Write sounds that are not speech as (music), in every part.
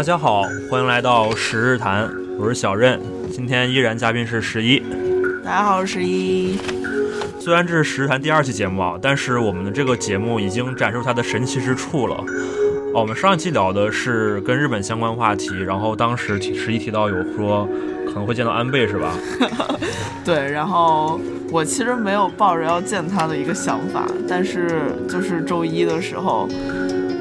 大家好，欢迎来到十日谈，我是小任，今天依然嘉宾是十一。大家好，我是十一。虽然这是十日谈第二期节目啊，但是我们的这个节目已经展示它的神奇之处了。哦，我们上一期聊的是跟日本相关话题，然后当时提十一提到有说可能会见到安倍是吧？(laughs) 对，然后我其实没有抱着要见他的一个想法，但是就是周一的时候，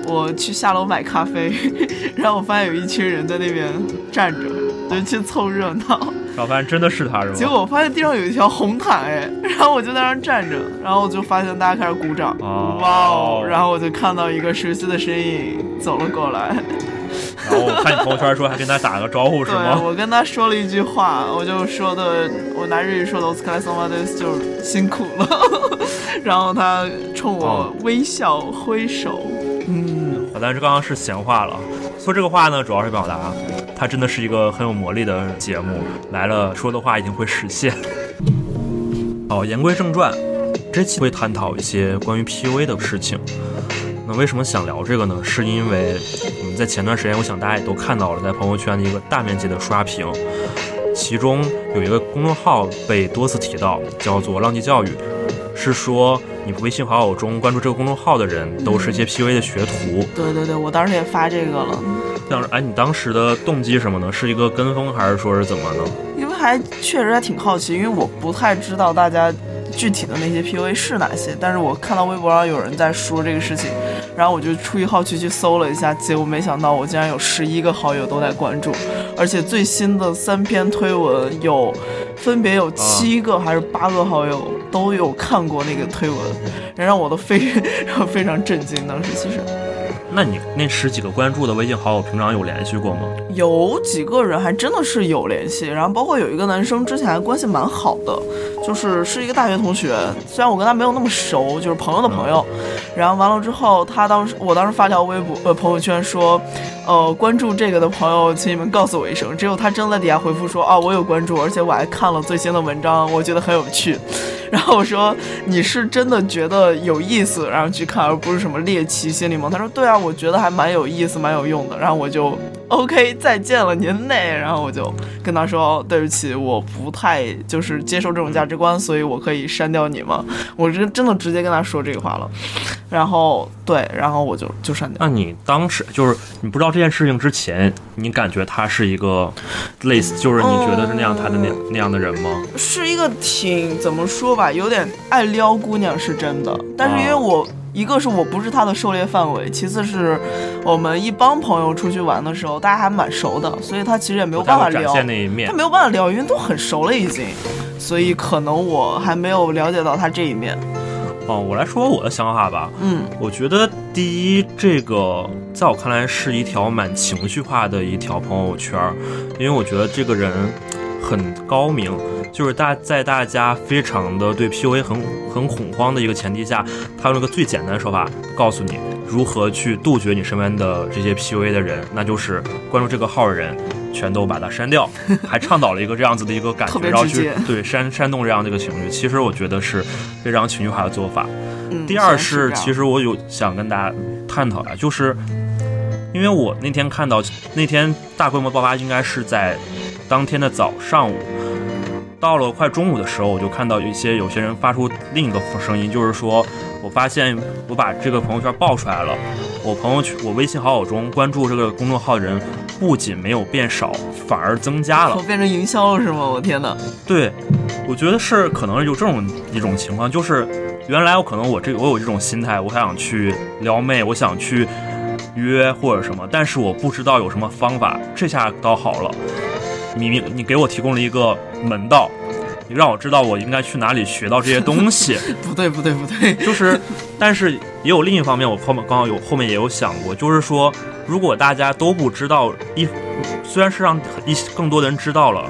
我去下楼买咖啡，(laughs) 然后我发现有一群人在那边站着，就去凑热闹。然后发现真的是他，是吗？结果我发现地上有一条红毯，哎，然后我就在那儿站着，然后我就发现大家开始鼓掌，哇哦！然后我就看到一个熟悉的身影走了过来。然后我看你朋友圈说还跟他打个招呼是吗？对，我跟他说了一句话，我就说的，我拿日语说的 o s k a r s o m a d e s 就辛苦了。(laughs) 然后他冲我微笑挥手，嗯，但是刚刚是闲话了。说这个话呢，主要是表达，它真的是一个很有魔力的节目，来了说的话一定会实现。好，言归正传，这期会探讨一些关于 PUA 的事情。那为什么想聊这个呢？是因为我们在前段时间，我想大家也都看到了，在朋友圈的一个大面积的刷屏，其中有一个公众号被多次提到，叫做“浪迹教育”，是说。你微信好友中关注这个公众号的人，都是一些 PUA 的学徒。对对对，我当时也发这个了。像哎，你当时的动机什么呢？是一个跟风，还是说是怎么呢？因为还确实还挺好奇，因为我不太知道大家具体的那些 PUA 是哪些。但是我看到微博上有人在说这个事情，然后我就出于好奇去搜了一下，结果没想到我竟然有十一个好友都在关注，而且最新的三篇推文有分别有七个还是八个好友。都有看过那个推文，让我都非 (laughs) 非常震惊。当时其实，那你那十几个关注的微信好友，平常有联系过吗？有几个人还真的是有联系，然后包括有一个男生之前还关系蛮好的，就是是一个大学同学，虽然我跟他没有那么熟，就是朋友的朋友。然后完了之后，他当时我当时发条微博呃朋友圈说。呃，关注这个的朋友，请你们告诉我一声。只有他真的在底下回复说，哦，我有关注，而且我还看了最新的文章，我觉得很有趣。然后我说，你是真的觉得有意思，然后去看，而不是什么猎奇心理吗？他说，对啊，我觉得还蛮有意思，蛮有用的。然后我就。OK，再见了，您嘞。然后我就跟他说：“对不起，我不太就是接受这种价值观，所以我可以删掉你吗？”我真真的直接跟他说这个话了。然后对，然后我就就删掉。那你当时就是你不知道这件事情之前，你感觉他是一个类似，就是你觉得是那样他的那那样的人吗？是一个挺怎么说吧，有点爱撩姑娘是真的，但是因为我。一个是我不是他的狩猎范围，其次是我们一帮朋友出去玩的时候，大家还蛮熟的，所以他其实也没有办法聊，他没有办法聊，因为都很熟了已经，所以可能我还没有了解到他这一面。哦，我来说我的想法吧。嗯，我觉得第一，这个在我看来是一条蛮情绪化的一条朋友圈，因为我觉得这个人很高明。就是大在大家非常的对 PUA 很很恐慌的一个前提下，他用了个最简单的手法告诉你如何去杜绝你身边的这些 PUA 的人，那就是关注这个号的人全都把它删掉，(laughs) 还倡导了一个这样子的一个感觉，然后去对煽煽动这样的一个情绪。其实我觉得是非常情绪化的做法。第二是，其实我有想跟大家探讨的，就是因为我那天看到那天大规模爆发应该是在当天的早上午。到了快中午的时候，我就看到有一些有些人发出另一个声音，就是说，我发现我把这个朋友圈爆出来了，我朋友圈我微信好友中关注这个公众号的人不仅没有变少，反而增加了。我变成营销了是吗？我天哪！对，我觉得是可能有这种一种情况，就是原来我可能我这我有这种心态，我想去撩妹，我想去约或者什么，但是我不知道有什么方法，这下倒好了。你给我提供了一个门道，你让我知道我应该去哪里学到这些东西。(laughs) 不对不对不对，就是，但是也有另一方面，我后面刚好有后面也有想过，就是说，如果大家都不知道，一虽然是让一更多的人知道了，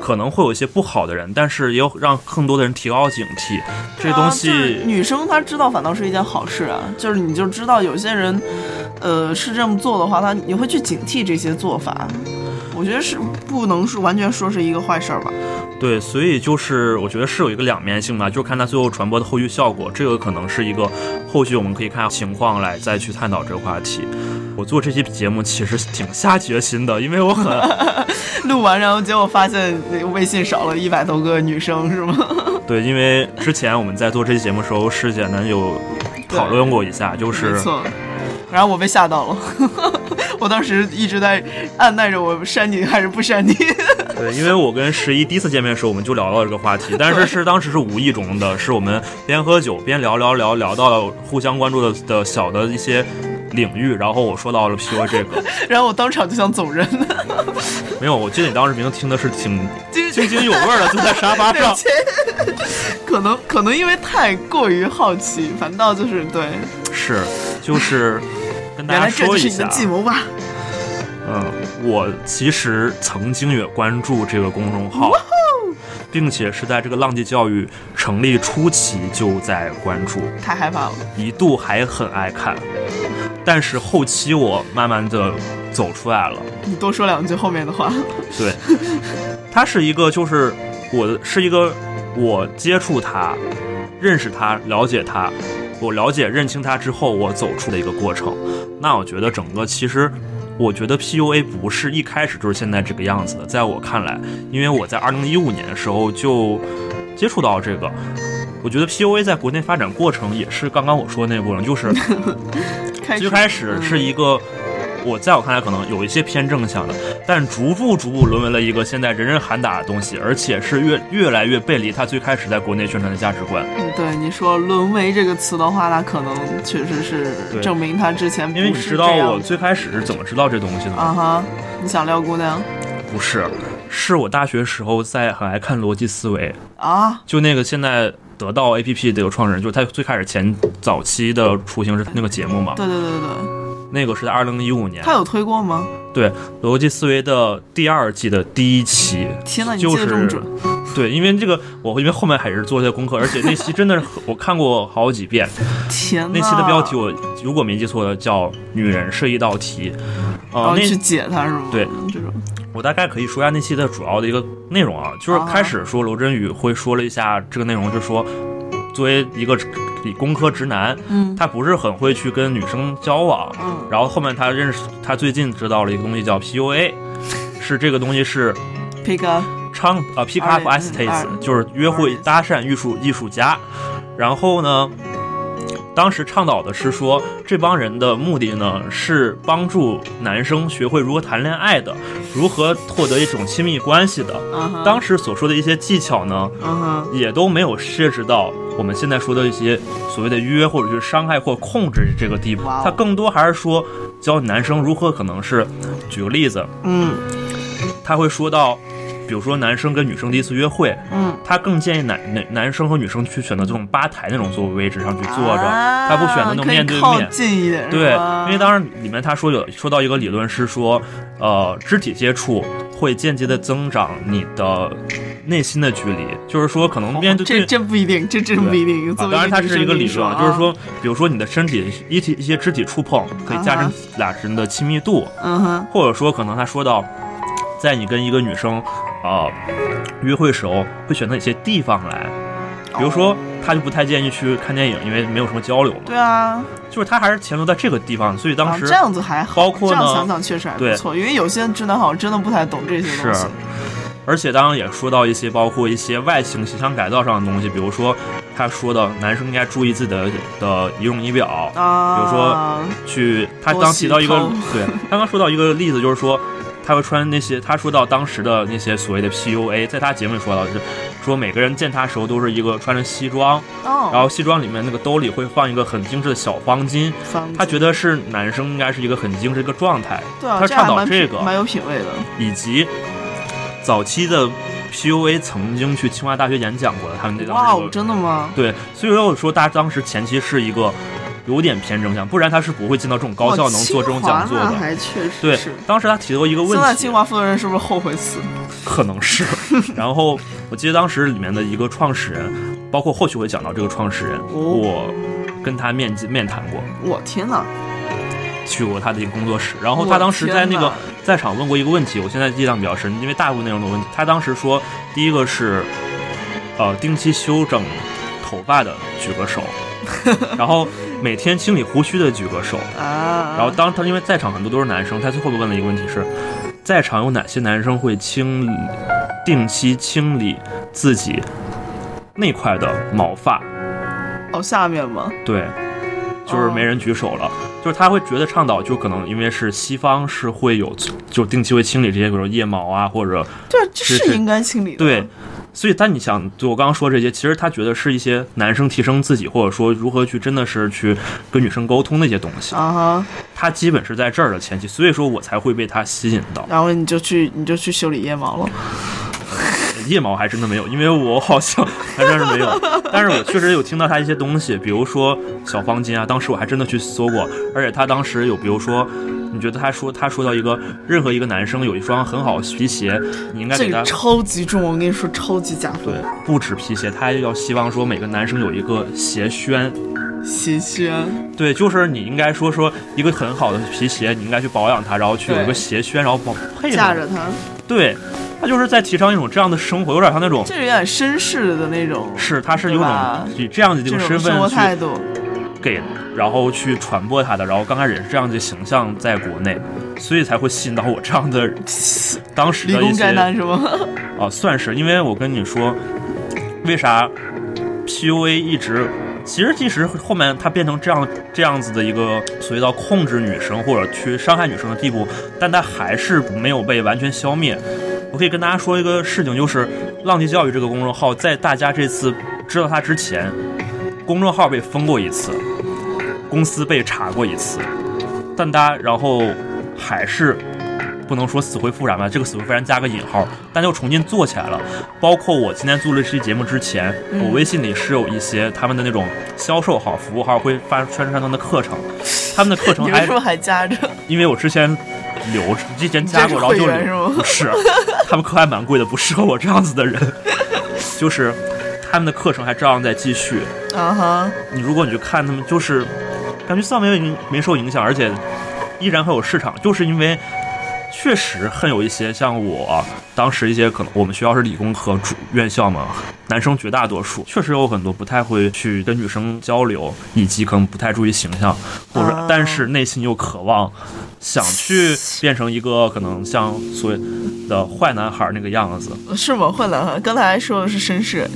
可能会有一些不好的人，但是也有让更多的人提高警惕。这东西，女生她知道反倒是一件好事啊，就是你就知道有些人，呃，是这么做的话，她你会去警惕这些做法。我觉得是不能说完全说是一个坏事儿吧？对，所以就是我觉得是有一个两面性吧，就看它最后传播的后续效果，这个可能是一个后续我们可以看情况来再去探讨这个话题。我做这期节目其实挺下决心的，因为我很 (laughs) 录完，然后结果发现微信少了一百多个女生，是吗？(laughs) 对，因为之前我们在做这期节目的时候，师姐呢有讨论过一下，就是没错，然后我被吓到了，我当时一直在按耐着我删你还是不删你。(laughs) 对，因为我跟十一第一次见面的时候，我们就聊到这个话题，但是是当时是无意中的，是我们边喝酒边聊聊聊聊到了互相关注的的小的一些领域，然后我说到了 PUA 这个，(laughs) 然后我当场就想走人。没有，我记得你当时明明听的是挺 (laughs) 津津有味的，坐在沙发上。可能可能因为太过于好奇，反倒就是对，是就是跟大家说一下。计谋吧。嗯，我其实曾经也关注这个公众号，并且是在这个浪迹教育成立初期就在关注。太害怕了，一度还很爱看，但是后期我慢慢的走出来了。你多说两句后面的话。对，他是一个，就是我是一个，我接触他，认识他，了解它，我了解认清它之后，我走出的一个过程。那我觉得整个其实。我觉得 PUA 不是一开始就是现在这个样子的，在我看来，因为我在二零一五年的时候就接触到这个，我觉得 PUA 在国内发展过程也是刚刚我说的那个过程，就是 (laughs) 最开始是一个。我在我看来可能有一些偏正向的，但逐步逐步沦为了一个现在人人喊打的东西，而且是越越来越背离他最开始在国内宣传的价值观。嗯，对你说“沦为”这个词的话，那可能确实是证明他之前因为你知道我最开始是怎么知道这东西的吗？啊哈，你想撩姑娘？不是，是我大学时候在很爱看逻辑思维啊，就那个现在得到 APP 的有创始人，就是他最开始前早期的雏形是那个节目嘛？对对对对对。那个是在二零一五年，他有推过吗？对，逻辑思维的第二季的第一期，天呐，你记得这么准？对，因为这个我因为后面还是做一些功课，而且那期真的是我看过好几遍。天，那期的标题我如果没记错的叫“女人是一道题”，呃，去解它是吗？对，这种。我大概可以说一下那期的主要的一个内容啊，就是开始说罗振宇会说了一下这个内容，就是说作为一个。理工科直男，嗯，他不是很会去跟女生交往，嗯，然后后面他认识，他最近知道了一个东西叫 PUA，是这个东西是，pick up，唱呃 pick up artist，就是约会搭讪艺术艺术家，然后呢，当时倡导的是说这帮人的目的呢是帮助男生学会如何谈恋爱的，如何获得一种亲密关系的，当时所说的一些技巧呢，也都没有涉及到。我们现在说的一些所谓的约或者是伤害或控制这个地步，他更多还是说教男生如何可能是，举个例子，嗯，他会说到，比如说男生跟女生第一次约会，嗯，他更建议男男男生和女生去选择这种吧台那种座位位置上去坐着，他不选择那种面对面，近一点，对，因为当然里面他说有说到一个理论是说，呃，肢体接触会间接的增长你的。内心的距离，就是说，可能面对这这不一定，这真不一定。当然，它是一个理论，就是说，比如说你的身体一体一些肢体触碰，可以加深俩人的亲密度。嗯哼。或者说，可能他说到，在你跟一个女生啊约会时候，会选择哪些地方来，比如说，他就不太建议去看电影，因为没有什么交流嘛。对啊。就是他还是停留在这个地方，所以当时这样子还好。包括这样想想确实还不错，因为有些直男好像真的不太懂这些东西。而且当然也说到一些包括一些外形形象改造上的东西，比如说他说的男生应该注意自己的的仪容仪表，啊，比如说去他刚提到一个对，刚刚说到一个例子，就是说他会穿那些他说到当时的那些所谓的 PUA，在他节目里说到是说每个人见他时候都是一个穿着西装，然后西装里面那个兜里会放一个很精致的小方巾，他觉得是男生应该是一个很精致一个状态，他倡导这个蛮有品位的，以及。早期的 PUA 曾经去清华大学演讲过的，他们那当时真的吗？对，所以说我说大家当时前期是一个有点偏正向，不然他是不会进到这种高校能做这种讲座的。还确实对，当时他提过一个问题。现在清华负责人是不是后悔死？(laughs) 可能是。然后我记得当时里面的一个创始人，包括后续会讲到这个创始人，我跟他面面谈过。我天哪！去过他的一个工作室，然后他当时在那个在场问过一个问题，我现在印象比较深，因为大部分内容的问题，他当时说，第一个是，呃，定期修整头发的举个手，(laughs) 然后每天清理胡须的举个手。啊，然后当他因为在场很多都是男生，他最后问了一个问题是，在场有哪些男生会清理定期清理自己那块的毛发？哦下面吗？对，就是没人举手了。就是他会觉得倡导，就可能因为是西方是会有，就定期会清理这些，比如说腋毛啊，或者对，这是是应该清理的。对，所以但你想，就我刚刚说这些，其实他觉得是一些男生提升自己，或者说如何去真的是去跟女生沟通的一些东西。啊哈，他基本是在这儿的前期，所以说我才会被他吸引到。然后你就去你就去修理腋毛了。(laughs) 腋毛还真的没有，因为我好像还真是没有，(laughs) 但是我确实有听到他一些东西，比如说小方巾啊，当时我还真的去搜过，而且他当时有，比如说，你觉得他说他说到一个任何一个男生有一双很好的皮鞋，你应该给他这个超级重，我跟你说超级加分。对，不止皮鞋，他还要希望说每个男生有一个鞋楦，鞋楦，对，就是你应该说说一个很好的皮鞋，你应该去保养它，然后去有一个鞋楦，然后帮配架着它，对，他就是在提倡一种这样的生活，有点像那种这有点绅士的那种，是，他是有种以这样的这种生活身份去态度。给，然后去传播他的，然后刚开始也是这样的形象在国内，所以才会吸引到我这样的 (laughs) 当时的一些理工宅男是吗？啊，(laughs) 算是，因为我跟你说，为啥 PUA 一直，其实即使后面它变成这样这样子的一个所谓到控制女生或者去伤害女生的地步，但它还是没有被完全消灭。我可以跟大家说一个事情，就是浪迹教育这个公众号，在大家这次知道它之前，公众号被封过一次，公司被查过一次，但大家然后还是不能说死灰复燃吧，这个死灰复燃加个引号，但又重新做起来了。包括我今天做了这期节目之前，嗯我微信里是有一些他们的那种销售号、服务号会发宣传他们的课程，他们的课程还还加着？因为我之前留之前加过，然后就不是，他们课还蛮贵的，不适合我这样子的人。就是他们的课程还照样在继续。啊哈，你如果你去看他们，就是感觉丝毫没有没受影响，而且依然很有市场，就是因为确实很有一些像我当时一些可能我们学校是理工科主院校嘛，男生绝大多数确实有很多不太会去跟女生交流，以及可能不太注意形象，或者、啊但是内心又渴望想去变成一个可能像所谓的坏男孩那个样子，是吗？坏男孩，刚才说的是绅士。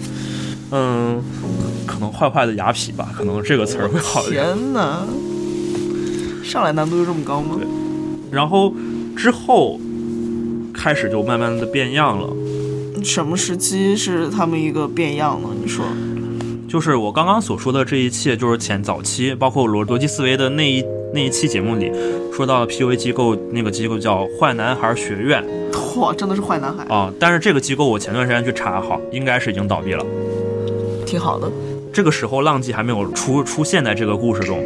嗯。可能坏坏的雅痞吧，可能这个词儿会好一点。天哪，上来难度就这么高吗？对然后之后开始就慢慢的变样了。什么时期是他们一个变样呢？你说？就是我刚刚所说的这一切，就是前早期，包括逻逻辑思维的那一那一期节目里说到的 PUA 机构，那个机构叫坏男孩学院哇，真的是坏男孩，啊。但是这个机构我前段时间去查，好，应该是已经倒闭了。挺好的。这个时候浪迹还没有出出现在这个故事中，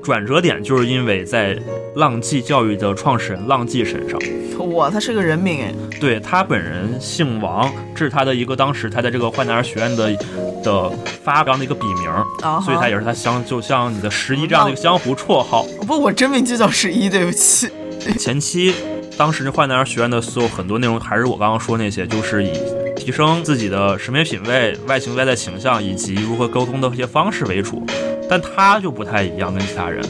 转折点就是因为在浪迹教育的创始人浪迹身上。哇，他是个人名哎，对他本人姓王，这是他的一个当时他在这个坏男孩学院的的发扬的一个笔名，啊哈所以他也是他相就像你的十一这样的一个江湖绰号。不，我真名就叫十一，对不起。前期当时那坏男孩学院的所有很多内容还是我刚刚说那些，就是以提升自己的审美品味、外形外在形象以及如何沟通的一些方式为主，但他就不太一样，跟其他人。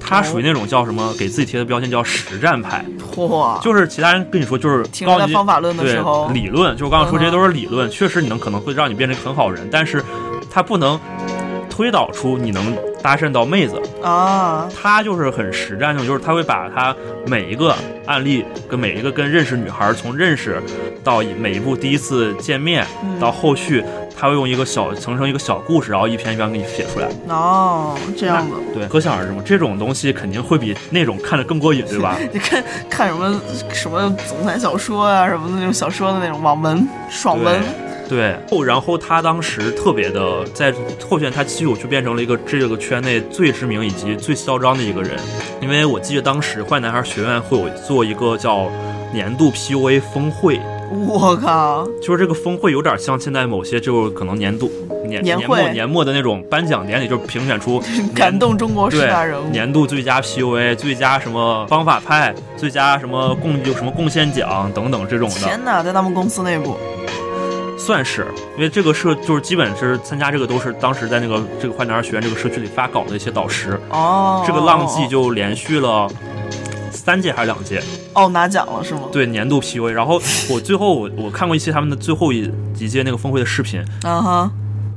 他属于那种叫什么，给自己贴的标签叫实战派，哇，就是其他人跟你说就是高级方法论的对时候，理论，就我刚刚说这些都是理论，确实你能可能会让你变成很好人，但是他不能推导出你能搭讪到妹子，啊，他就是很实战性，就是他会把他每一个案例跟每一个跟认识女孩从认识到每一步第一次见面嗯到后续，他会用一个小层成一个小故事，然后一篇一篇给你写出来。哦，这样子。对，可想而知嘛，这种东西肯定会比那种看着更过瘾，对吧？(laughs) 你看看什么什么总裁小说啊，什么的那种小说的那种网文、爽文，对，后然后他当时特别的，在后选他继续就变成了一个这个圈内最知名以及最嚣张的一个人，因为我记得当时坏男孩学院会有做一个叫年度 PUA 峰会，我靠，就是这个峰会有点像现在某些就是可能年度年年年末年末的那种颁奖典礼，就是评选出 (laughs) 感动中国十大人物。年度最佳 PUA、最佳什么方法派、最佳什么贡有什么贡献奖等等这种的。天哪，在他们公司内部，算是，因为这个社就是基本是参加这个都是当时在那个这个坏男孩学院这个社区里发稿的一些导师。哦，这个浪迹就连续了三届还是两届？哦，拿奖了是吗？对，年度 PUA。然后我最后我我看过一期他们的最后一一届那个峰会的视频，嗯哼，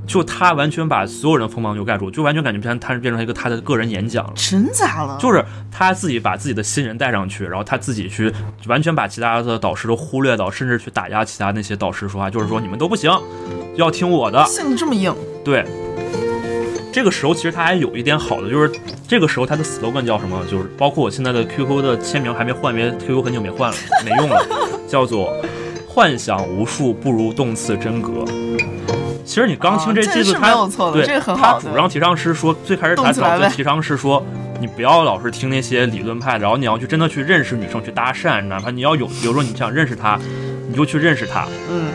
就他完全把所有人的锋芒就盖住，就完全感觉变他是变成一个他的个人演讲了。真假了？就是他自己把自己的新人带上去，然后他自己去完全把其他的导师都忽略到，甚至去打压其他那些导师说话，就是说你们都不行，要听我的。性子这么硬，对，这个时候其实他还有一点好的，就是这个时候他的 slogan 叫什么？就是包括我现在的 QQ 的签名还没换，因为 QQ 很久没换了，没用了，叫做“幻想无数不如动次真格”。其实你刚听这句子，他没有错的对这个很他主张提倡是说，最开始他动起来呗。早就提倡是说，你不要老是听那些理论派，然后你要去真的去认识女生，去搭讪，哪怕你要有，比如说你想认识她，你就去认识她，嗯，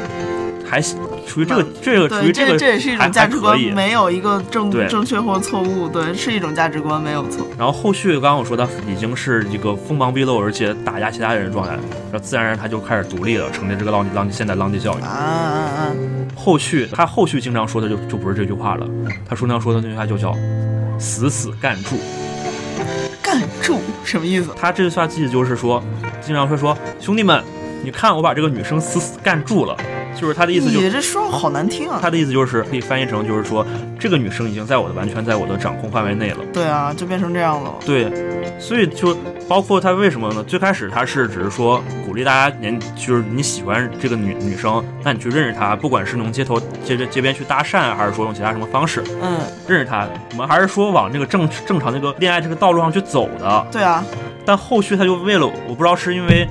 还属于这个这个属于这个这这也是一种价值观没有一个正正确或错误，对，是一种价值观，没有错。然后后续刚刚我说他已经是一个锋芒毕露，而且打压其他人的状态，然后自然而然他就开始独立了，成立这个浪迹浪迹现代浪迹教育啊。啊啊！后续他后续经常说的就就不是这句话了，他经常说的那句话就叫“死死干住干住什么意思”。？他这句话意思就是说，经常会说兄弟们，你看我把这个女生死死干住了，就是他的意思就是你这说话好难听啊！他的意思就是可以翻译成就是说这个女生已经在我的完全在我的掌控范围内了。对啊，就变成这样了。对，所以就包括他为什么呢？最开始他是只是说鼓励大家年，就是你喜欢这个女女生，那你去认识她，不管是用街头街街边去搭讪，还是说用其他什么方式嗯，认识她，我们还是说往这个正正常那个恋爱这个道路上去走的。对啊，但后续他就为了，我不知道是因为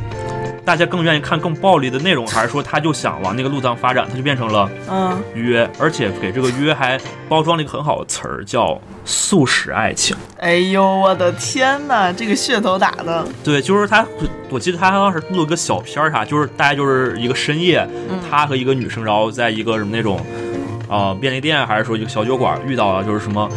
大家更愿意看更暴力的内容，(laughs) 还是说他就想往那个路上发展，他就变成了嗯，约，而且给这个约还包装了一个很好的词儿，叫素食爱情。哎呦，我的天哪，这个噱头打的，对，就是他，我记得他当时录了个小片儿，啥，就是大概就是一个深夜，嗯。他和一个女生，然后在一个什么那种，呃，便利店还是说一个小酒馆遇到了，就是什么，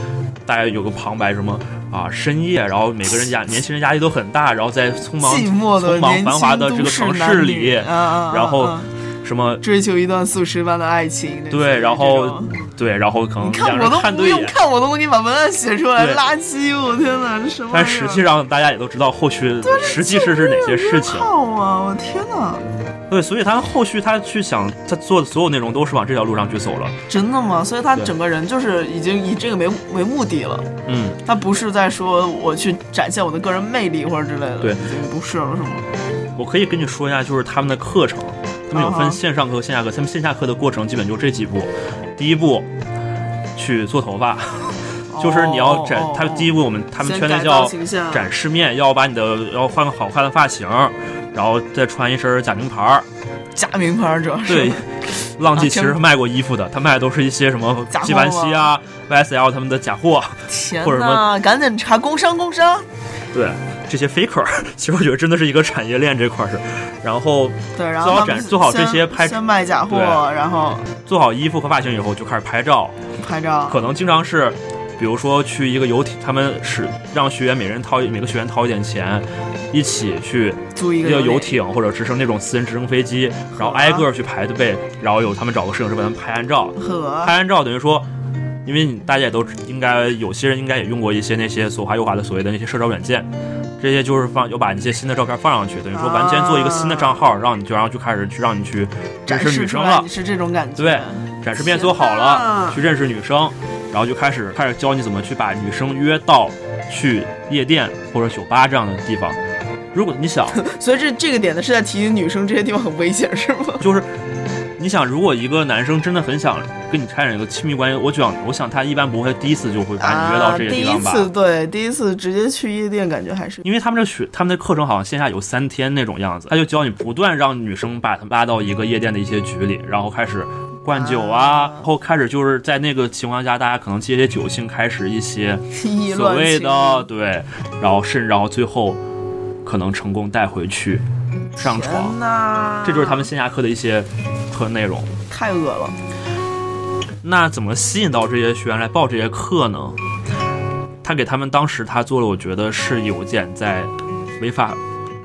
大概有个旁白什么啊，深夜，然后每个人压年轻人压力都很大，然后在匆忙寂寞的匆忙繁华的这个城市里，然后啊什么追求一段速食般的爱情。对，然后对，然后可能你看我都不。用看，我都能给你把文案写出来，垃圾！我天哪，这什么？但实际上，大家也都知道后续实际是是哪些事情。好啊！我天哪，对，所以他后续他去想他做的所有内容都是往这条路上去走了。真的吗？所以他整个人就是已经以这个为为目的了，嗯，他不是在说我去展现我的个人魅力或者之类的，对已经不是了，是吗？我可以跟你说一下，就是他们的课程，他们有分线上课和线下课。他们线下课的过程基本就这几步。第一步，去做头发，就是你要展。哦他第一步，我们他们圈内叫展示面，要把你的要换个好看的发型，(laughs) 然后再穿一身假名牌儿。假名牌主要是对，浪迹其实卖过衣服的，他卖的都是一些什么纪梵希啊、YSL 他们的假货。天或者什哪，赶紧查工商工商。对，这些 faker，(laughs) 其实我觉得真的是一个产业链这块儿是。然后对，然后做好展做好这些拍先卖假货，然后做好衣服和发型以后，就开始拍照。拍照。可能经常是，比如说去一个游艇，他们是让学员每人掏每个学员掏一点钱，一起去租一个游艇，或者直升那种私人直升飞机，然后挨个去排队，然后有他们找个摄影师帮他们拍完照。拍，完照等于说，因为你大家也都应该有些人应该也用过一些那些左滑右滑的所谓的那些社交软件。这些就是放有把一些新的照片放上去，等于说完全做一个新的账号，让你就然后就开始去让你去认展识女生了示出来你，是这种感觉。对展示面做好了，去认识女生，然后就开始开始教你怎么去把女生约到去夜店或者酒吧这样的地方。如果你想，(laughs) 所以这这个点呢是在提醒女生这些地方很危险，是吗？(laughs) 就是你想，如果一个男生真的很想跟你开展一个亲密关系，我想，我想他一般不会第一次就会把你约到这些地方吧。啊、第一次对，第一次直接去夜店，感觉还是因为他们这学他们的课程好像线下有三天那种样子，他就教你不断让女生把他拉到一个夜店的一些局里，然后开始灌酒啊，啊然后开始就是在那个情况下，大家可能借些酒兴，开始一些 (laughs) 所谓的对，然后甚至然后最后可能成功带回去上床这就是他们线下课的一些课内容。太恶了。那怎么吸引到这些学员来报这些课呢？他给他们当时他做了，我觉得是有点在违法，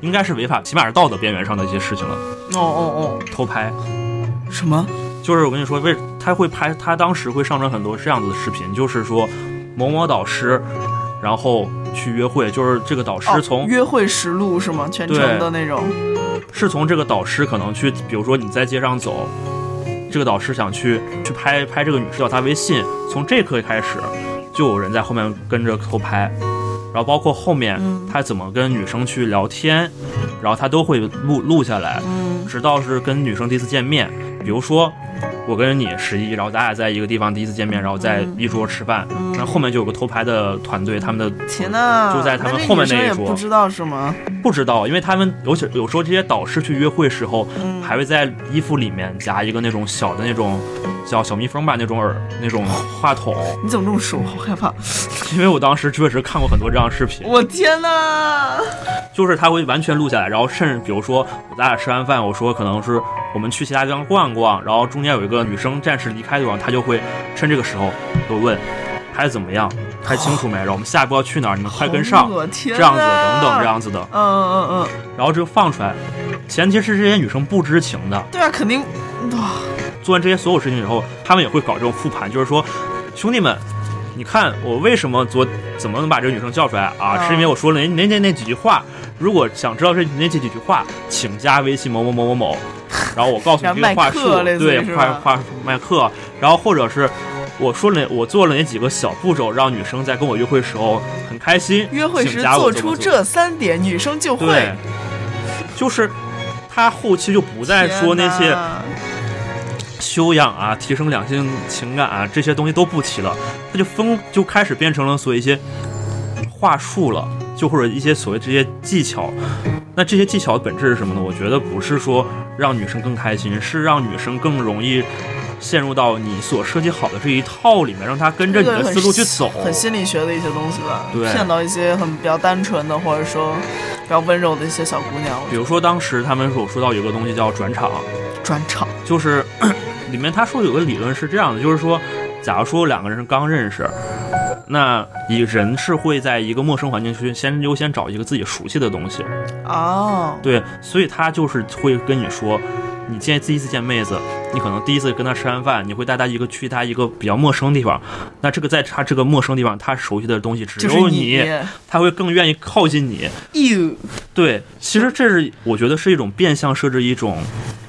应该是违法，起码是道德边缘上的一些事情了。哦哦哦偷拍，哦，什么？就是我跟你说，为他会拍，他当时会上传很多这样子的视频，就是说某某导师，然后去约会，就是这个导师从、哦、约会实录是吗？全程的那种，是从这个导师可能去，比如说你在街上走，这个导师想去去拍拍这个女士要她微信，从这刻开始就有人在后面跟着偷拍。然后包括后面他怎么跟女生去聊天，然后他都会录录下来，直到是跟女生第一次见面，比如说我跟你十一，然后咱俩在一个地方第一次见面，然后在一桌吃饭，那后面就有个偷牌的团队，他们的天呐，就在他们后面那一桌，不知道是吗？不知道，因为他们有些有时候这些导师去约会时候，还会在衣服里面夹一个那种小的那种叫小蜜蜂吧那种耳那种话筒。你怎么这么熟？好害怕。因为我当时确实看过很多这样的视频。我天哪！就是他会完全录下来，然后甚至比如说咱俩吃完饭，我说可能是我们去其他地方逛逛，然后中间有一个女生暂时离开的地方，他就会趁这个时候就问拍怎么样，拍清楚没？然后我们下一步要去哪儿？你们快跟上，这样子等等这样子的。嗯嗯嗯。然后这个放出来，前提是这些女生不知情的。对啊，肯定。哇！做完这些所有事情以后，他们也会搞这种复盘，就是说，兄弟们。你看我为什么昨怎么能把这个女生叫出来啊？是因为我说了那那那那几句话。如果想知道这那几几句话，请加微信某某某某某。然后我告诉你这个话术，对，话话麦克。然后或者是我说了我做了哪几个小步骤，让女生在跟我约会时候很开心。约会时做出这三点，女生就会。对，就是他后期就不再说那些。修养啊，提升两性情感啊，这些东西都不提了，他就分就开始变成了所谓一些话术了，就或者一些所谓这些技巧。那这些技巧的本质是什么呢？我觉得不是说让女生更开心，是让女生更容易陷入到你所设计好的这一套里面，让她跟着你的思路去走。很心理学的一些东西吧，对，骗到一些很比较单纯的，或者说比较温柔的一些小姑娘。比如说当时他们所说到有个东西叫转场，转场就是。(coughs) 里面他说有个理论是这样的，就是说，假如说两个人刚认识，那以人是会在一个陌生环境去先优先找一个自己熟悉的东西。哦，对，所以他就是会跟你说，你见第一次见妹子，你可能第一次跟她吃完饭，你会带她一个去她一个比较陌生的地方，那这个在她这个陌生地方，她熟悉的东西只有你，她会更愿意靠近你。You，对，其实这是我觉得是一种变相设置一种。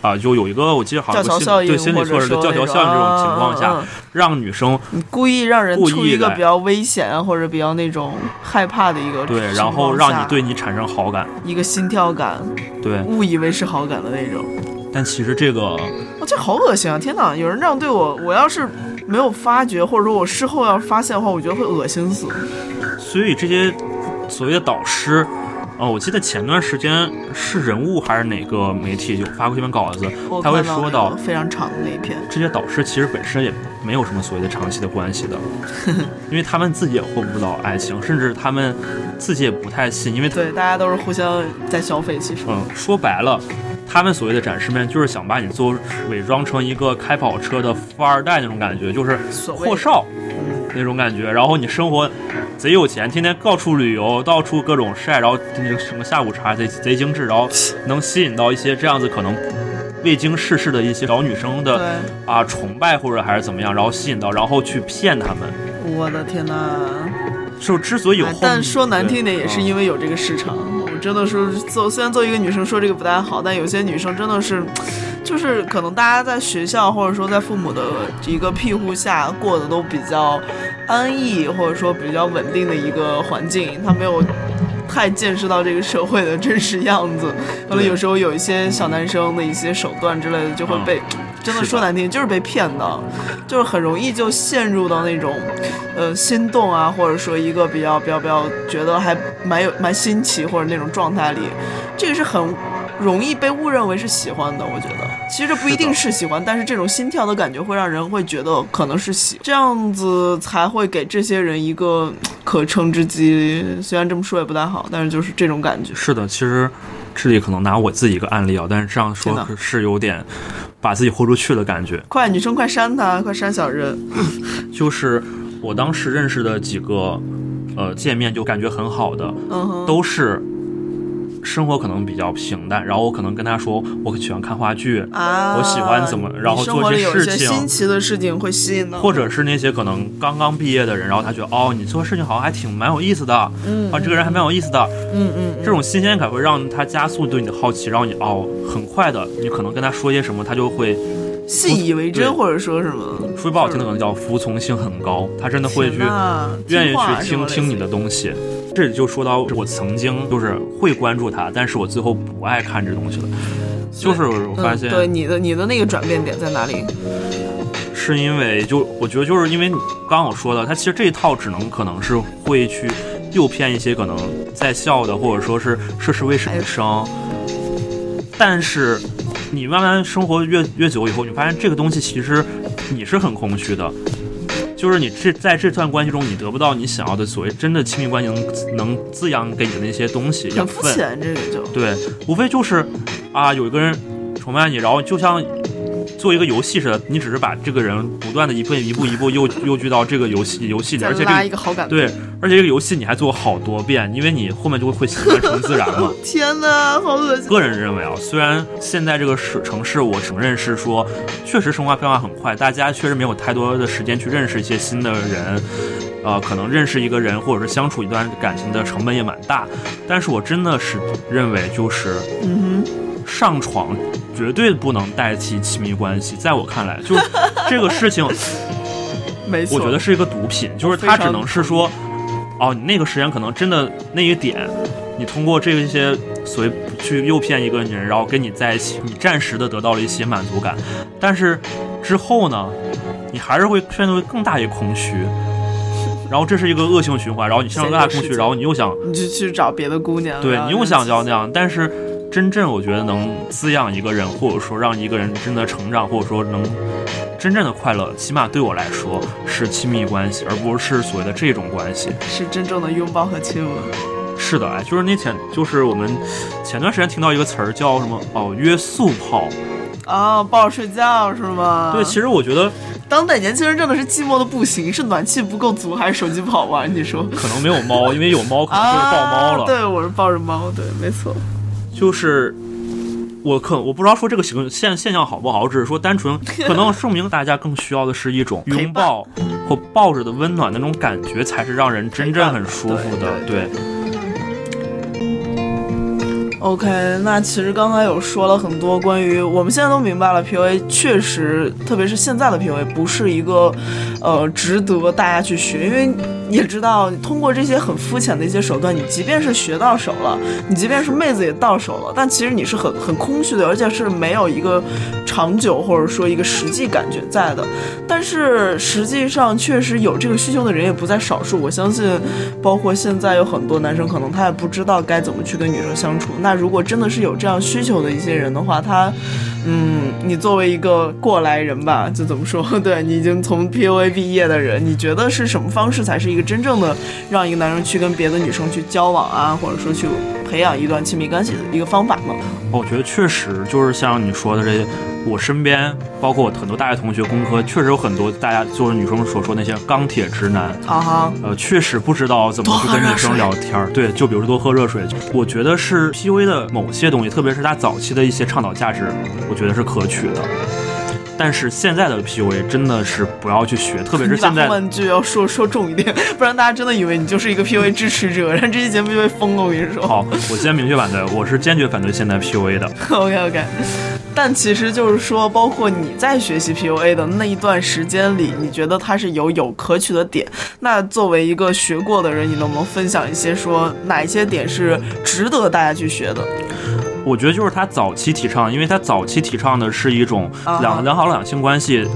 啊，就有一个，我记得好像对心理测试的教条效应这种情况下，让女生故意让人处于一个比较危险啊，或者比较那种害怕的一个对，然后让你对你产生好感，一个心跳感，对，误以为是好感的那种。但其实这个，哦这好恶心啊！天哪，有人这样对我，我要是没有发觉，或者说我事后要发现的话，我觉得会恶心死。所以这些所谓的导师。哦，我记得前段时间是人物还是哪个媒体就发过一篇稿子，他会说到非常长的那一篇。这些导师其实本身也没有什么所谓的长期的关系的，(laughs) 因为他们自己也获不到爱情，甚至他们自己也不太信，因为对大家都是互相在消费。其实，嗯，说白了，他们所谓的展示面就是想把你做伪装成一个开跑车的富二代那种感觉，就是阔少那种感觉，然后你生活。贼有钱，天天到处旅游，到处各种晒，然后什么下午茶贼贼精致，然后 (sniffs) 能吸引到一些这样子可能未经世事的一些小女生的啊崇拜或者还是怎么样，然后吸引到，然后去骗他们。我的天哪！就之所以有，但说难听点，也是因为有这个市场。我真的是做，虽然作为一个女生说这个不太好，但有些女生真的是。就是可能大家在学校或者说在父母的一个庇护下过得都比较安逸，或者说比较稳定的一个环境，她没有太见识到这个社会的真实样子。可能有时候有一些小男生的一些手段之类的，就会被真的说难听，就是被骗的，就是很容易就陷入到那种呃心动啊，或者说一个比较比较比较觉得还蛮有蛮新奇或者那种状态里，这个是很。容易被误认为是喜欢的，我觉得其实不一定是喜欢，但是这种心跳的感觉会让人会觉得可能是喜，这样子才会给这些人一个可乘之机。虽然这么说也不太好，但是就是这种感觉。是的，其实这里可能拿我自己一个案例啊，但是这样说是有点把自己豁出去的感觉。快，女生快删他，快删小任。(laughs) 就是我当时认识的几个，呃，见面就感觉很好的，都是。生活可能比较平淡，然后我可能跟他说我喜欢看话剧，啊，我喜欢怎么然后做一些事情。新奇的事情会吸引到，或者是那些可能刚刚毕业的人，然后他觉得哦，你做事情好像还挺蛮有意思的，嗯。啊，这个人还蛮有意思的，嗯嗯，这种新鲜感会让他加速对你的好奇，让你哦，很快的，你可能跟他说些什么，他就会信以为真，或者说什么，说句不好听的，可能叫服从性很高，他真的会去愿意去听听你的东西。这里就说到我曾经就是会关注他，但是我最后不爱看这东西了，就是我发现嗯、对你的你的那个转变点在哪里？是因为就我觉得就是因为你刚刚我说的，他其实这一套只能可能是会去诱骗一些可能在校的或者说是涉世未深的生，但是你慢慢生活越越久以后，你发现这个东西其实你是很空虚的。就是你这在这段关系中，你得不到你想要的所谓真的亲密关系能能滋养给你的那些东西，养很肤分。浅，这个就对，无非就是啊，有一个人崇拜你，然后就像做一个游戏似的，你只是把这个人不断的一步一步一步又又聚到这个游戏游戏里，而且这个。对，而且这个游戏你还做好多遍，因为你后面就会会习惯成自然嘛。(laughs) 天哪，好恶心！个人认为啊，虽然现在这个市城市，我承认是说，确实生活变化很快，大家确实没有太多的时间去认识一些新的人，呃，可能认识一个人或者是相处一段感情的成本也蛮大。但是我真的是认为，就是嗯上床绝对不能代替亲密关系，在我看来，就是 (laughs) 这个事情，没错，我觉得是一个毒品，就是它只能是说，哦，你那个时间可能真的那一点，你通过这些所谓去诱骗一个人，然后跟你在一起，你暂时的得到了一些满足感，但是之后呢，你还是会陷入更大一个空虚，然后这是一个恶性循环，然后你陷入更大的空虚，然后你又想你就去找别的姑娘，对你又想就要那样，但是真正我觉得能滋养一个人，或者说让一个人真的成长，或者说能真正的快乐，起码对我来说是亲密关系，而不是所谓的这种关系。是真正的拥抱和亲吻。是的，哎，就是那前就是我们前段时间听到一个词儿叫什么哦，约速炮。啊，抱着睡觉是吗？对，其实我觉得当代年轻人真的是寂寞的不行，是暖气不够足还是手机不好玩？你说？可能没有猫，因为有猫可能就是抱猫了。啊。对，我是抱着猫，对，没错。就是我可我不知道说这个形现现象好不好，只是说单纯 (laughs) 可能证明大家更需要的是一种拥抱或抱着的温暖那种感觉，才是让人真正很舒服的。对对 OK，那其实刚才有说了很多关于我们现在都明白了，PUA 确实，特别是现在的 PUA 不是一个呃值得大家去学，因为也知道通过这些很肤浅的一些手段，你即便是学到手了，你即便是妹子也到手了，但其实你是很很空虚的，而且是没有一个长久或者说一个实际感觉在的。但是实际上确实有这个需求的人也不在少数，我相信，包括现在有很多男生可能他也不知道该怎么去跟女生相处。那如果真的是有这样需求的一些人的话，他，嗯，你作为一个过来人吧，就怎么说？(laughs) 对你已经从 PUA 毕业的人，你觉得是什么方式才是一个真正的让一个男生去跟别的女生去交往啊，或者说去培养一段亲密关系的一个方法呢？我觉得确实就是像你说的这些，我身边包括我很多大学同学工科，确实有很多大家就是女生所说那些钢铁直男，啊哈，呃，确实不知道怎么去跟女生聊天儿。对，就比如说多喝热水。我觉得是 PUA 的某些东西，特别是他早期的一些倡导价值，我觉得是可取的。但是现在的 PUA 真的是不要去学，特别是现在后半句要说说重一点，不然大家真的以为你就是一个 PUA 支持者，然后这期节目就被封了。我跟你说。好，我先明确反对，我是坚决反对现在 PUA 的。(laughs) OK OK，但其实就是说，包括你在学习 PUA 的那一段时间里，你觉得它是有有可取的点。那作为一个学过的人，你能不能分享一些说哪一些点是值得大家去学的？我觉得就是他早期提倡，因为他早期提倡的是一种两两良好两性关系。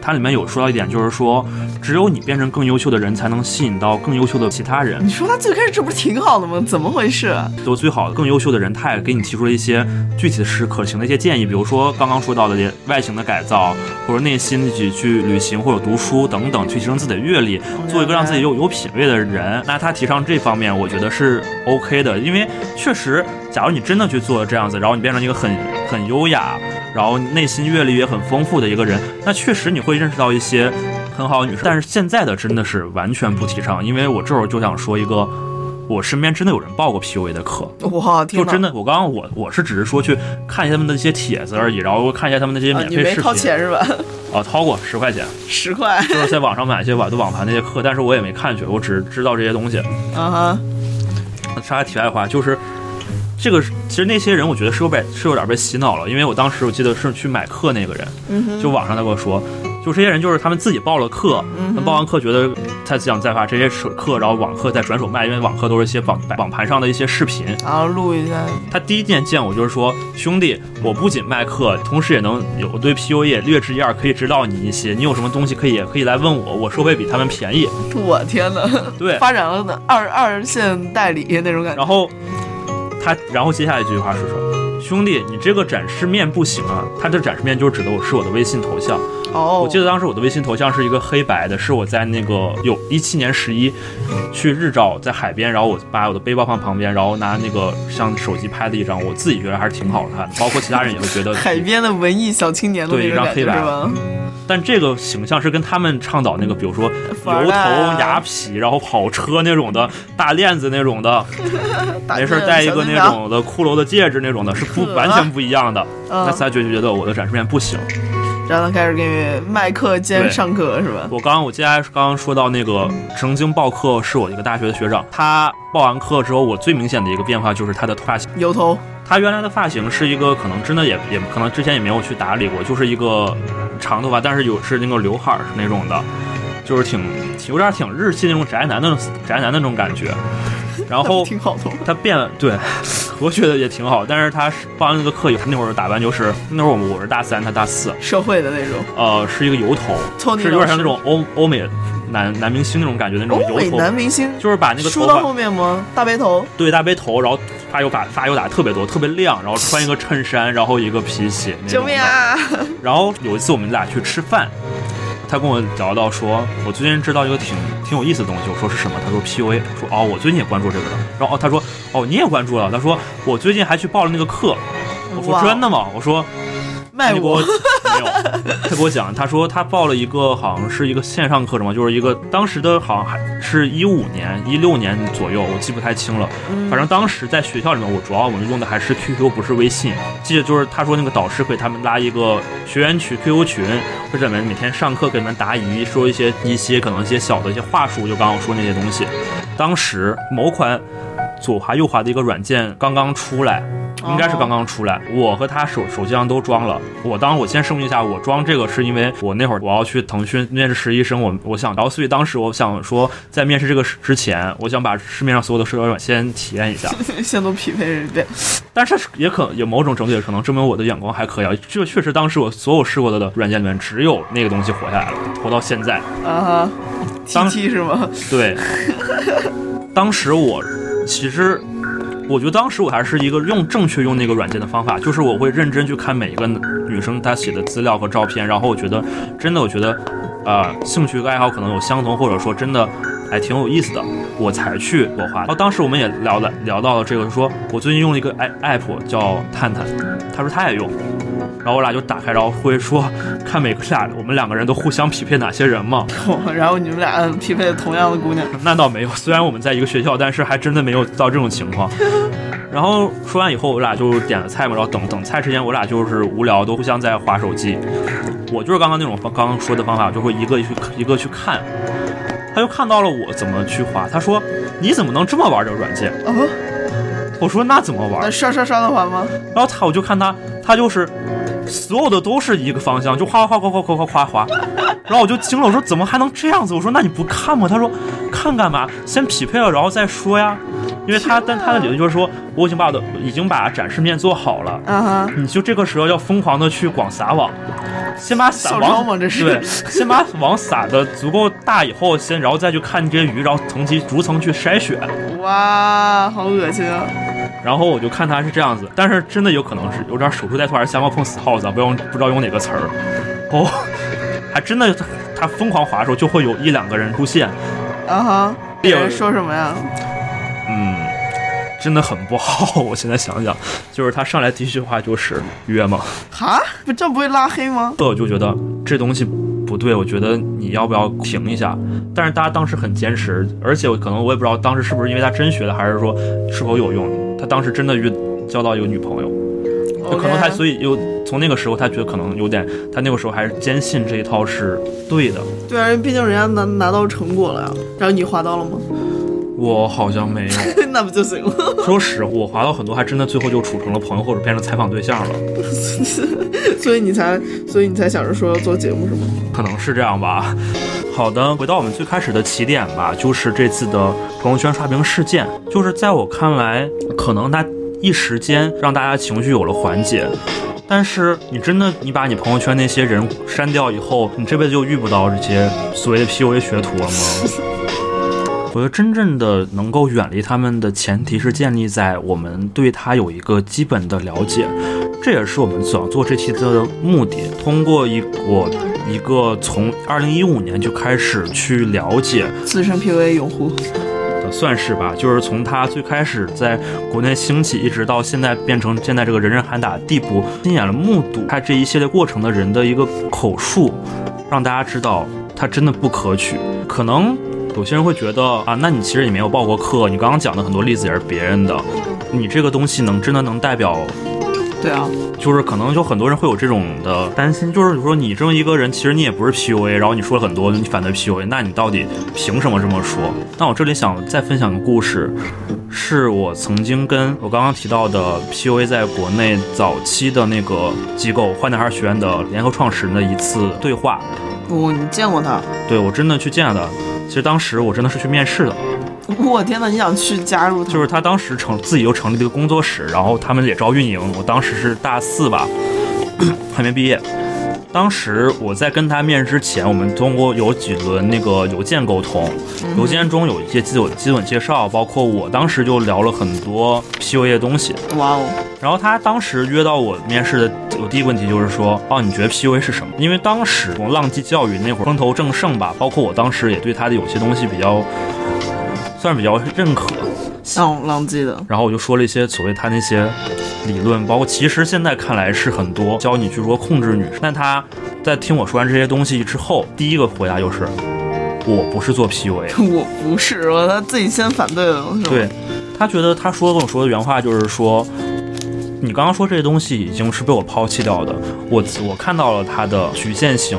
它里面有说到一点，就是说，只有你变成更优秀的人，才能吸引到更优秀的其他人。你说他最开始这不是挺好的吗？怎么回事？啊都最好的、更优秀的人，他也给你提出了一些具体的是可行的一些建议，比如说刚刚说到的外形的改造，或者内心一起去旅行或者读书等等，去提升自己的阅历，做一个让自己有有品位的人。那他提倡这方面，我觉得是 OK 的，因为确实，假如你真的去做这样子，然后你变成一个很很优雅，然后内心阅历也很丰富的一个人，那确实你会认识到一些很好的女生。但是现在的真的是完全不提倡，因为我这会儿就想说一个。我身边真的有人报过 PUA 的课，哇，就真的，我刚刚我我是只是说去看一下他们的一些帖子而已，然后看一下他们那些免费视频。掏钱是吧？(laughs) 啊，掏过十块钱，(laughs) 十块，就是在网上买一些百度网盘那些课，但是我也没看去，我只是知道这些东西。啊哈，说下题外话，就是这个其实那些人，我觉得是有被是有点被洗脑了，因为我当时我记得是去买课那个人，嗯就网上他跟我说，就这些人就是他们自己报了课，嗯他报完课觉得他想再发这些课，然后网课再转手卖，因为网课都是一些网网盘上的一些视频。然后录一下，他第一件见我就是说，兄弟，我不仅卖课，同时也能有对 PUA 略知一二，可以指导你一些，你有什么东西可以可以来问我，我收费比他们便宜。我天哪，对，发展了的二二线代理那种感觉。然后他，然后接下来一句话是说：“兄弟，你这个展示面不行啊！”他这展示面就是指的我是我的微信头像。哦，我记得当时我的微信头像是一个黑白的，是我在那个有一七年十一去日照，在海边，然后我把我的背包放旁边，然后拿那个像手机拍的一张，我自己觉得还是挺好看的，包括其他人也会觉得。(laughs) 海边的文艺小青年的对一张黑白？但这个形象是跟他们倡导那个，比如说 (laughs) 油头代啊雅痞，然后跑车那种的，大链子那种的，(laughs) 打没事戴一个那种的骷髅的戒指那种的，是不完全不一样的。嗯那他就觉得我的展示面不行。然后他开始给你卖课兼上课是吧？我刚刚我接下来刚刚说到那个曾经报课是我一个大学的学长，他报完课之后，我最明显的一个变化就是他的发型。油头，他原来的发型是一个可能真的也也可能之前也没有去打理过，就是一个长头发，但是有是那个刘海儿是那种的，就是挺有点挺日系那种宅男那种宅男那种感觉。(laughs) 然后挺好的。他变了，对，我觉得也挺好。但是他是报完那个课以后，那会儿打扮就是那会儿我们我是大三，他大四，社会的那种，呃，是一个油头，是有点像那种欧欧美男男明星那种感觉那种欧美油头，男明星，就是把那个头梳到后发面吗？大背头，对大背头，然后发油打发油打特别多，特别亮，然后穿一个衬衫，然后一个皮鞋，救命！啊！然后有一次我们俩去吃饭，他跟我聊到说，我最近知道一个挺挺有意思的东西。我说是什么？他说 PUA。我说哦，我最近也关注这个的。然后哦，他说哦，你也关注了。他说我最近还去报了那个课。我说真的吗？我说卖你给我我，没有，他给我讲，他说他报了一个好像是一个线上课程嘛，就是一个当时的好像还是一五年、一六年左右，我记不太清了。反正当时在学校里面，我主要我们用的还是 QQ，不是微信。记得就是他说那个导师给他们拉一个学员群 QQ 群，或者你们每天上课给你们答疑，说一些一些可能一些小的一些话术，就刚刚我说那些东西。当时某款左滑右滑的一个软件刚刚出来，应该是刚刚出来。我和他手手机上都装了。我当我先声明一下，我装这个是因为我那会儿我要去腾讯面试实习生，我我想，然后所以当时我想说，在面试这个之前，我想把市面上所有的社交软件体验一下。先都匹配一遍。但是也可有某种程度也可能证明我的眼光还可以啊。这确实当时我所有试过的软件里面，只有那个东西活下来了，活到现在。啊哈当，T T 是吗？对，当时我其实，我觉得当时我还是一个用正确用那个软件的方法，就是我会认真去看每一个女生她写的资料和照片，然后我觉得真的，我觉得，呃，兴趣爱好可能有相同，或者说真的。还挺有意思的，我才去我画。然后当时我们也聊了聊到了这个，说我最近用了一个 app 叫探探，他说他也用，然后我俩就打开，然后会说看每个俩我们两个人都互相匹配哪些人嘛。(laughs) 然后你们俩匹配同样的姑娘，(laughs) 那倒没有，虽然我们在一个学校，但是还真的没有到这种情况。(laughs) 然后说完以后，我俩就点了菜嘛，然后等等菜之前，我俩就是无聊，都互相在划手机。我就是刚刚那种方刚刚说的方法，就会一个去一个去看。他就看到了我怎么去滑，他说：“你怎么能这么玩这个软件啊？”我说：“那怎么玩那？”刷刷刷的滑吗？然后他我就看他，他就是所有的都是一个方向，就哗哗哗哗哗哗哗哗。然后我就惊了，我说怎么还能这样子？我说那你不看吗？他说看干嘛？先匹配了然后再说呀。因为他但他的理论就是说，我已经把我的已经把展示面做好了，啊哈，你就这个时候要疯狂的去广撒网，先把撒网吗这是对，先把网撒的足够大以后，先然后再去看这些鱼，然后层级逐层去筛选。哇，好恶心啊！然后我就看他是这样子，但是真的有可能是有点守株待兔还是瞎猫碰死耗子啊，不用不知道用哪个词儿。哦，还真的他疯狂划的时候就会有一两个人出现，啊哈，别有人说什么呀？嗯，真的很不好。(laughs) 我现在想想，就是他上来第一句话就是约吗？哈，不这不会拉黑吗？对我就觉得这东西不对，我觉得你要不要停一下？但是大家当时很坚持，而且可能我也不知道当时是不是因为他真学的，还是说是否有用。他当时真的遇交到一个女朋友，就可能他所以又从那个时候他觉得可能有点，他那个时候还是坚信这一套是对的。对啊，毕竟人家拿拿到成果了呀。然后你划到了吗？我好像没有，(laughs) 那不就行了？说实话，我划到很多，还真的最后就处成了朋友，或者变成采访对象了。(laughs) 所以你才，所以你才想着说要做节目是吗？可能是这样吧。好的，回到我们最开始的起点吧，就是这次的朋友圈刷屏事件。就是在我看来，可能它一时间让大家情绪有了缓解，但是你真的你把你朋友圈那些人删掉以后，你这辈子就遇不到这些所谓的 PUA 学徒了吗？(laughs) 我觉得真正的能够远离他们的前提是建立在我们对他有一个基本的了解，这也是我们想做这期的目的。通过一我一个从二零一五年就开始去了解资深 PUA 用户，算是吧，就是从他最开始在国内兴起，一直到现在变成现在这个人人喊打的地步，亲眼了目睹他这一系列过程的人的一个口述，让大家知道他真的不可取，可能。有些人会觉得啊，那你其实也没有报过课，你刚刚讲的很多例子也是别人的，你这个东西能真的能代表？对啊，就是可能就很多人会有这种的担心，就是你说你这么一个人，其实你也不是 PUA，然后你说了很多你反对 PUA，那你到底凭什么这么说？那我这里想再分享个故事，是我曾经跟我刚刚提到的 PUA 在国内早期的那个机构坏男孩学院的联合创始人的一次对话。哦，你见过他？对，我真的去见了他。其实当时我真的是去面试的。(laughs) 我天哪，你想去加入他？就是他当时成自己又成立了一个工作室，然后他们也招运营。我当时是大四吧，(coughs) 还没毕业。当时我在跟他面试之前，我们通过有几轮那个邮件沟通，邮件中有一些基本基本介绍，包括我当时就聊了很多 PUA 的东西。哇哦！然后他当时约到我面试的，我第一个问题就是说，哦，你觉得 PUA 是什么？因为当时从浪迹教育那会儿风头正盛吧，包括我当时也对他的有些东西比较，算是比较认可。浪浪迹的。然后我就说了一些所谓他那些。理论包括，其实现在看来是很多教你去如何控制女生。但他在听我说完这些东西之后，第一个回答就是：我不是做 PUA，(laughs) 我不是，我他自己先反对了。对，他觉得他说跟我说的原话就是说，你刚刚说这些东西已经是被我抛弃掉的，我我看到了它的局限性。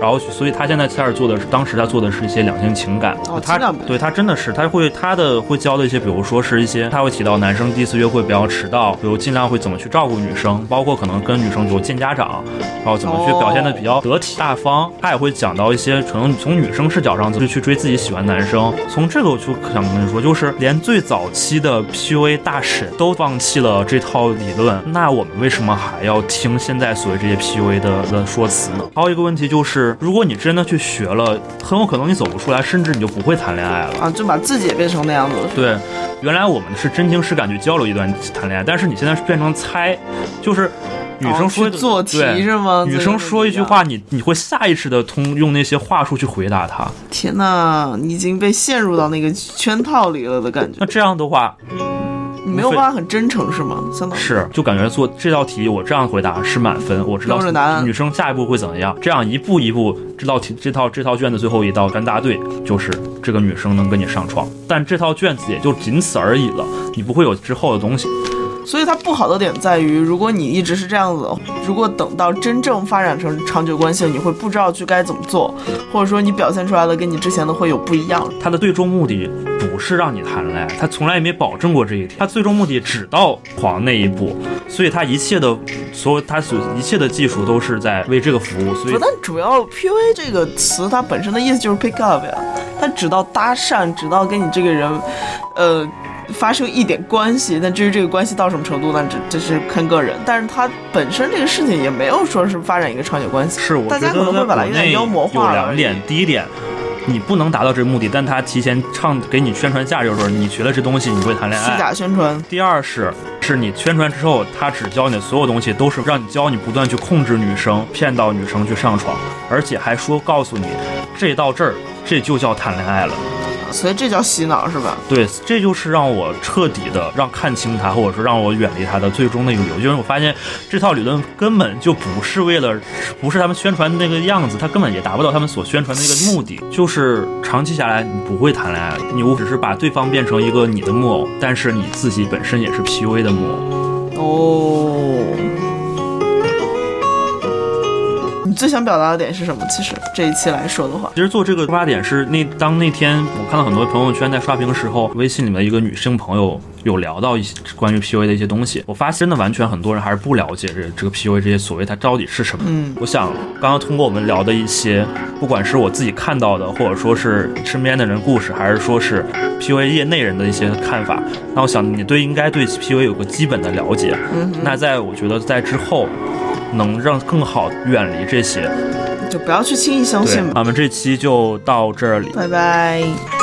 然后，所以他现在开始做的是，当时他做的是一些两性情感。哦，他对他真的是，他会他的会教的一些，比如说是一些，他会提到男生第一次约会不要迟到，比如尽量会怎么去照顾女生，包括可能跟女生比如见家长，然后怎么去表现的比较得体大方。他也会讲到一些可能从女生视角上就去追自己喜欢男生。从这个我就想跟你说，就是连最早期的 PUA 大神都放弃了这套理论，那我们为什么还要听现在所谓这些 PUA 的的说辞呢？还有一个问题就是。如果你真的去学了，很有可能你走不出来，甚至你就不会谈恋爱了啊！就把自己也变成那样子。对，原来我们是真情实感去交流一段谈恋爱，但是你现在是变成猜，就是女生说做题是吗？女生说一句话，你你会下意识的通用那些话术去回答她。天哪，你已经被陷入到那个圈套里了的感觉。那这样的话。没有办法很真诚是吗？相当是，就感觉做这道题，我这样回答是满分。我知道女生下一步会怎么样，这样一步一步，这道题这套这套卷子最后一道干答对，就是这个女生能跟你上床。但这套卷子也就仅此而已了，你不会有之后的东西。所以它不好的点在于，如果你一直是这样子，如果等到真正发展成长久关系，你会不知道去该怎么做，或者说你表现出来的跟你之前的会有不一样。它的最终目的不是让你谈恋爱，他从来也没保证过这一点。他最终目的只到黄那一步，所以他一切的所有他所一切的技术都是在为这个服务。所以，但主要 P U A 这个词它本身的意思就是 pick up 呀，它只到搭讪，只到跟你这个人，呃。发生一点关系，但至于这个关系到什么程度呢？这这是看个人。但是它本身这个事情也没有说是发展一个长久关系。是，我大家可能会把它有点妖魔化。有两点，第一点，你不能达到这个目的，但他提前唱给你宣传价值，就是你学了这东西，你会谈恋爱。虚假宣传。第二是，是你宣传之后，他只教你的所有东西都是让你教你不断去控制女生，骗到女生去上床，而且还说告诉你，这到这儿这就叫谈恋爱了。了，所以这叫洗脑是吧？对，这就是让我彻底的让看清他，或者说让我远离他的最终的一个理由，就是我发现这套理论根本就不是为了，不是他们宣传那个样子，它根本也达不到他们所宣传的一个目的，就是长期下来你不会谈恋爱，你只是把对方变成一个你的木偶，但是你自己本身也是 PUA 的木偶。哦。你最想表达的点是什么？其实这一期来说的话，其实做这个出发点是那当那天我看到很多朋友圈在刷屏的时候，微信里面一个女性朋友有聊到一些关于 PUA 的一些东西，我发现真的完全很多人还是不了解这这个 PUA 这些所谓它到底是什么。嗯，我想刚刚通过我们聊的一些，不管是我自己看到的，或者说是身边的人故事，还是说是 PUA 业内人的一些看法，那我想你对应该对 PUA 有个基本的了解。嗯，那在我觉得在之后。能让更好远离这些，就不要去轻易相信。我们这期就到这里，拜拜。